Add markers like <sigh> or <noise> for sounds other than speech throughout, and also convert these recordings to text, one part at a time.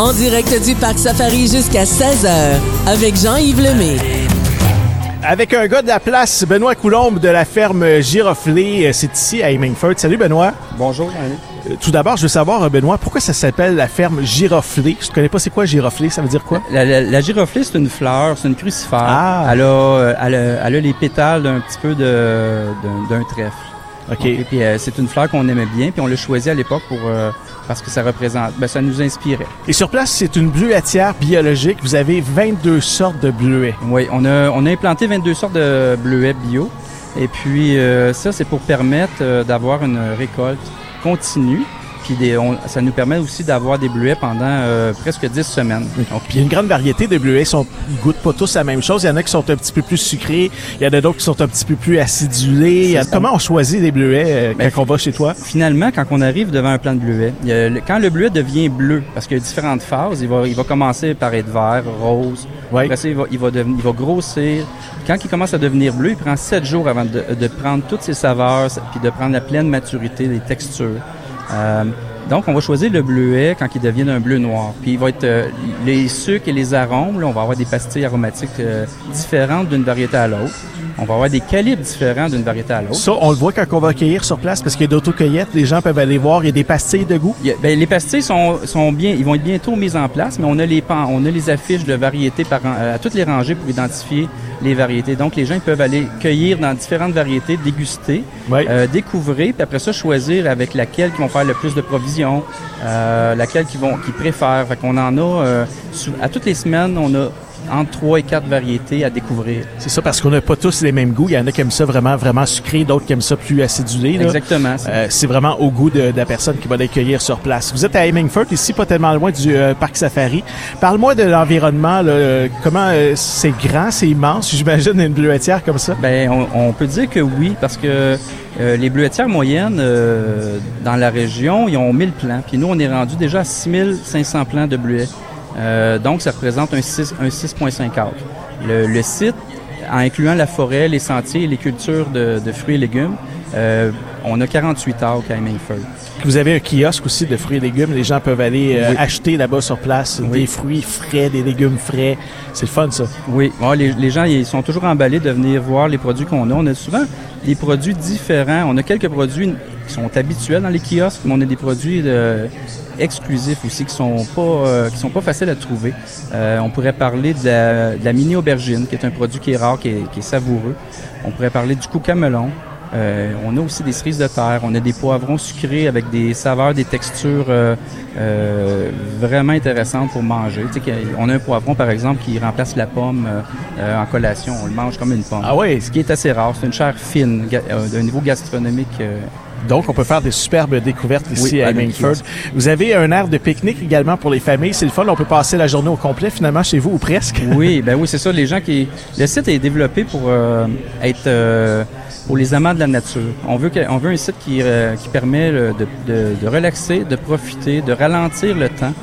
En direct du Parc Safari jusqu'à 16h avec Jean-Yves Lemay. Avec un gars de la place, Benoît Coulombe de la ferme Giroflé, euh, c'est ici à Hemingford. Salut Benoît. Bonjour. Euh, Tout d'abord, je veux savoir, euh, Benoît, pourquoi ça s'appelle la ferme Giroflé? Je ne connais pas c'est quoi Giroflé, ça veut dire quoi? La, la, la giroflée, c'est une fleur, c'est une crucifère. Ah. Elle, a, elle, a, elle a les pétales d'un petit peu d'un trèfle. OK. Et puis euh, c'est une fleur qu'on aimait bien, puis on l'a choisi à l'époque pour euh, parce que ça représente, ben, ça nous inspirait. Et sur place, c'est une bleuetière biologique. Vous avez 22 sortes de bleuets. Oui, on a, on a implanté 22 sortes de bleuets bio, et puis euh, ça c'est pour permettre euh, d'avoir une récolte continue. Puis des, on- ça nous permet aussi d'avoir des bleuets pendant euh, presque 10 semaines. Donc, Puis il y a une grande variété de bleuets. Ils sont, ils goûtent pas tous la même chose. Il y en a qui sont un petit peu plus sucrés. Il y en a d'autres qui sont un petit peu plus acidulés. A-. Comment on choisit les bleuets euh, Ben, quand on va chez toi? Finalement, quand on arrive devant un plant de bleuet, il y a le- quand le bleuet devient bleu, parce qu'il y a différentes phases, il va, il va commencer par être vert, rose, Oui. après ça, il va, il, va devenir- il va grossir. Quand il commence à devenir bleu, il prend sept jours avant de, de prendre toutes ses saveurs, puis de prendre la pleine maturité des textures. Euh, donc, on va choisir le bleuet quand il devient un bleu noir. Puis, il va être euh, les sucres et les arômes. Là, on va avoir des pastilles aromatiques euh, différentes d'une variété à l'autre. On va avoir des calibres différents d'une variété à l'autre. Ça, on le voit quand on va cueillir sur place parce qu'il y a d'autocueillettes. Les gens peuvent aller voir. Il y a des pastilles de goût. A- ben, les pastilles sont, sont bien, ils vont être bientôt mises en place, mais on a les on a les affiches de variétés par, euh, à toutes les rangées pour identifier les variétés. Donc les gens ils peuvent aller cueillir dans différentes variétés, déguster, Oui. euh, découvrir, puis après ça choisir avec laquelle qui vont faire le plus de provisions, euh, laquelle qui vont, qui préfèrent. Fait qu'on en a euh, à toutes les semaines, on a entre trois et quatre variétés à découvrir. C'est ça parce qu'on n'a pas tous les mêmes goûts. Il y en a qui aiment ça vraiment, vraiment sucré, d'autres qui aiment ça plus acidulé. là. Exactement. c'est- Euh, c'est vraiment au goût de, de la personne qui va les cueillir sur place. Vous êtes à Hemingford, ici, pas tellement loin du euh, parc Safari. Parle-moi de l'environnement. là. Comment euh, c'est grand, c'est immense. <laughs> J'imagine une bleuetière comme ça? Ben, on, on peut dire que oui, parce que les bleuetières moyennes dans la région, ils ont 1000 plants. Puis nous, on est rendu déjà à 6500 plants de bleuets. Euh, donc, ça représente un 6 un 6,5 acres. Le, le site, en incluant la forêt, les sentiers et les cultures de, de fruits et légumes, euh, on a 48 acres à Hemingford. Vous avez un kiosque aussi de fruits et légumes. Les gens peuvent aller euh, Oui. acheter là-bas sur place Oui. des fruits frais, des légumes frais. C'est le fun, ça. Oui, les, les gens ils sont toujours emballés de venir voir les produits qu'on a. On a souvent des produits différents. On a quelques produits qui sont habituels dans les kiosques, mais on a des produits euh, exclusifs aussi qui sont pas euh, qui sont pas faciles à trouver. Euh, on pourrait parler de la, de la mini aubergine, qui est un produit qui est rare, qui est, qui est savoureux. On pourrait parler du coca melon. Euh, on a aussi des cerises de terre, on a des poivrons sucrés avec des saveurs, des textures vraiment intéressantes pour manger. Tu sais, on a un poivron, par exemple, qui remplace la pomme en collation. On le mange comme une pomme. Ah ouais. Ce qui est assez rare. C'est une chair fine, d'un niveau gastronomique. Donc, on peut faire des superbes découvertes ici Oui, à à kiosque. Vous avez un aire de pique-nique également pour les familles. C'est le fun. On peut passer la journée au complet finalement chez vous ou presque. Oui, ben oui, c'est ça. Les gens qui, le site est développé pour euh, être euh, pour les amants de la nature. On veut on veut un site qui euh, qui permet de, de, de relaxer, de profiter, de ralentir le temps,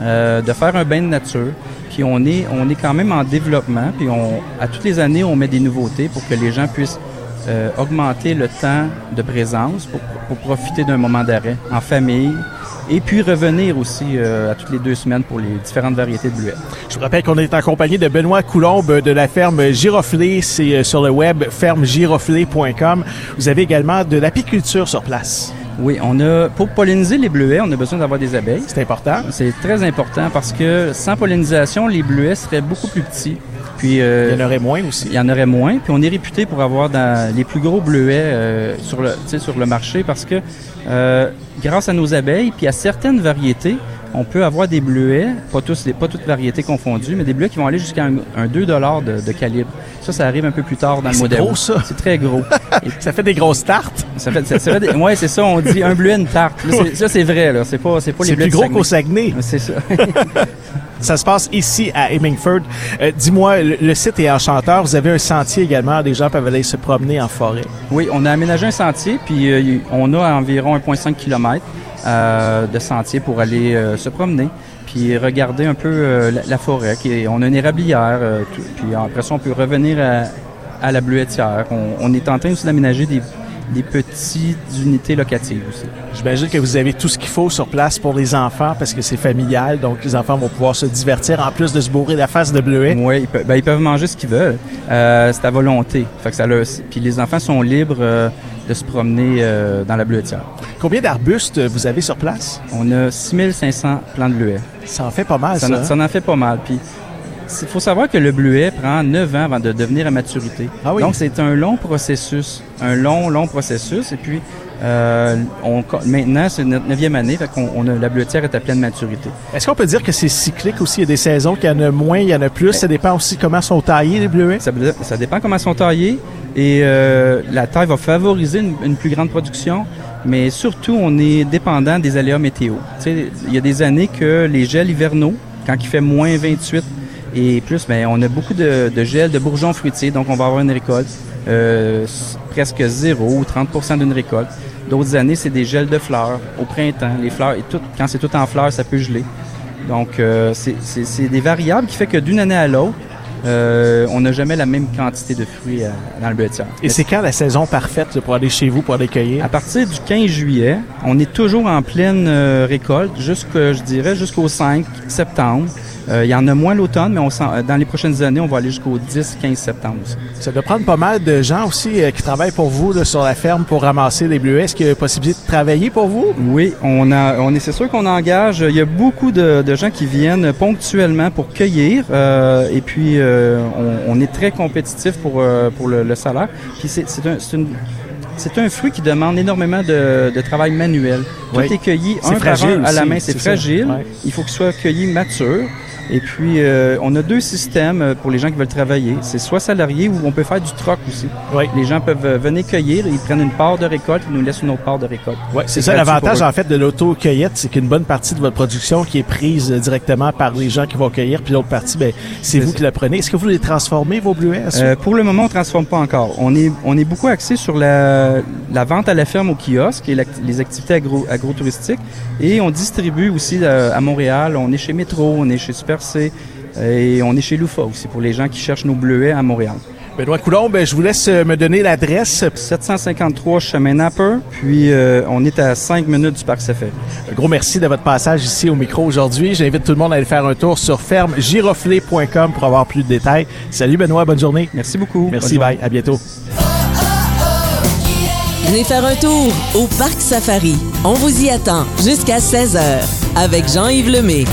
de faire un bain de nature. Puis on est on est quand même en développement. Puis on à toutes les années on met des nouveautés pour que les gens puissent euh, augmenter le temps de présence pour, pour profiter d'un moment d'arrêt en famille. Et puis revenir aussi euh, à toutes les deux semaines pour les différentes variétés de bleuets. Je vous rappelle qu'on est en compagnie de Benoît Coulombe de la ferme Giroflé. C'est euh, sur le web fermegiroflé.com. Vous avez également de l'apiculture sur place. Oui, on a pour polliniser les bleuets, on a besoin d'avoir des abeilles. C'est important. C'est très important parce que sans pollinisation, les bleuets seraient beaucoup plus petits. Puis euh, Il y en aurait moins aussi. il y en aurait moins. Puis on est réputé pour avoir dans les plus gros bleuets euh, sur le, sur le marché parce que euh, grâce à nos abeilles, puis à certaines variétés, on peut avoir des bleuets, pas tous, les- pas toutes variétés confondues, mais des bleuets qui vont aller jusqu'à un, un 2 de, de calibre. Ça, ça arrive un peu plus tard dans le C'est modèle. gros, ça. C'est très gros. Et <laughs> Ça fait des grosses tartes. ça fait, ça, ça fait des- ouais, c'est ça, on dit un bleuet, une tarte. Là, c'est- ça, c'est vrai, là. C'est pas, c'est pas les C'est bleuets plus du gros qu'au Saguenay. C'est ça. <laughs> Ça se passe ici à Hemingford. Euh, Dis-moi, le, le site est enchanteur. Vous avez un sentier également. Les gens peuvent aller se promener en forêt. Oui, on a aménagé un sentier, puis euh, on a environ 1,5 km de sentier pour aller euh, se promener, puis regarder un peu euh, la, la forêt. Qui est- on a une érablière, euh, tout- puis après ça, on peut revenir à, à la bleuetière. On, on est en train aussi d'aménager des, des petites unités locatives aussi. J'imagine que vous avez tout ce qu'il faut sur place pour les enfants parce que c'est familial, donc les enfants vont pouvoir se divertir en plus de se bourrer la face de bleuet. Oui, ils, pe- ben, ils peuvent manger ce qu'ils veulent. Euh, c'est à volonté. Fait que ça Puis les enfants sont libres euh, de se promener euh, dans la bleuetière. Combien d'arbustes vous avez sur place? On a 6500 plants de bleuets. Ça en fait pas mal, Ça, ça. en- ça en fait pas mal. Puis il faut savoir que le bleuet prend 9 ans avant de devenir à maturité. Ah oui? Donc c'est un long processus, un long, long processus. Et puis euh, on, maintenant c'est notre neuvième année, fait qu'on on a, la bleuetière est à pleine maturité. Est-ce qu'on peut dire que c'est cyclique aussi? Il y a des saisons qu'il y en a moins, il y en a plus. Ça dépend aussi comment sont taillés les bleuets. Ça, ça dépend comment sont taillés et euh, la taille va favoriser une, une plus grande production, mais surtout on est dépendant des aléas météo. Tu sais, il y a des années que les gels hivernaux, quand il fait moins 28 et plus, ben, on a beaucoup de, de gel de bourgeons fruitiers, donc on va avoir une récolte euh, presque zéro ou 30% d'une récolte. D'autres années, c'est des gels de fleurs au printemps. Les fleurs, et tout, quand c'est tout en fleurs, ça peut geler. Donc, euh, c'est- des variables qui fait que d'une année à l'autre, euh, on n'a jamais la même quantité de fruits euh, dans le bleuetière. Et c'est quand la saison parfaite pour aller chez vous, pour aller cueillir? À partir du 15 juillet, on est toujours en pleine euh, récolte, jusque, je dirais jusqu'au 5 septembre. Euh, il y en a moins l'automne, mais on euh, dans les prochaines années, on va aller jusqu'au 10-15 septembre aussi. Ça doit prendre pas mal de gens aussi euh, qui travaillent pour vous là, sur la ferme pour ramasser les bleuets. Est-ce qu'il y a possibilité de travailler pour vous? Oui, on a, on est, c'est sûr qu'on engage. Il y a beaucoup de, de gens qui viennent ponctuellement pour cueillir, euh, et puis on, on est très compétitif pour pour le, le salaire. Puis c'est, un, c'est une c'est un fruit qui demande énormément de, de travail manuel. Tout Oui. est cueilli un par un à la main. C'est fragile. Ouais. Il faut qu'il soit cueilli mature. Et puis, euh, on a deux systèmes euh, pour les gens qui veulent travailler. C'est soit salarié ou on peut faire du troc aussi. Oui. Les gens peuvent euh, venir cueillir, ils prennent une part de récolte, ils nous laissent une autre part de récolte. Ouais, c'est ça l'avantage en fait de l'auto-cueillette, c'est qu'une bonne partie de votre production qui est prise euh, directement par les gens qui vont cueillir, puis l'autre partie, ben, c'est vous ça. qui la prenez. Est-ce que vous les transformez, vos bleuets? à? Euh, pour le moment, on transforme pas encore. On est, on est beaucoup axé sur la, la vente à la ferme au kiosque et les activités agro, agrotouristiques. Et on distribue aussi euh, à Montréal. On est chez Métro, on est chez Super Et on est chez Loufa aussi pour les gens qui cherchent nos bleuets à Montréal. Benoît Coulombe, ben, je vous laisse euh, me donner l'adresse. 753 chemin Napper, puis euh, on est à 5 minutes du parc Safari. Un gros merci de votre passage ici au micro aujourd'hui. J'invite tout le monde à aller faire un tour sur fermegiroflé.com pour avoir plus de détails. Salut Benoît, bonne journée. Merci beaucoup. Merci, Bonne journée. bye, à bientôt. Venez faire un tour au Parc Safari. On vous y attend jusqu'à 16h avec Jean-Yves Lemay.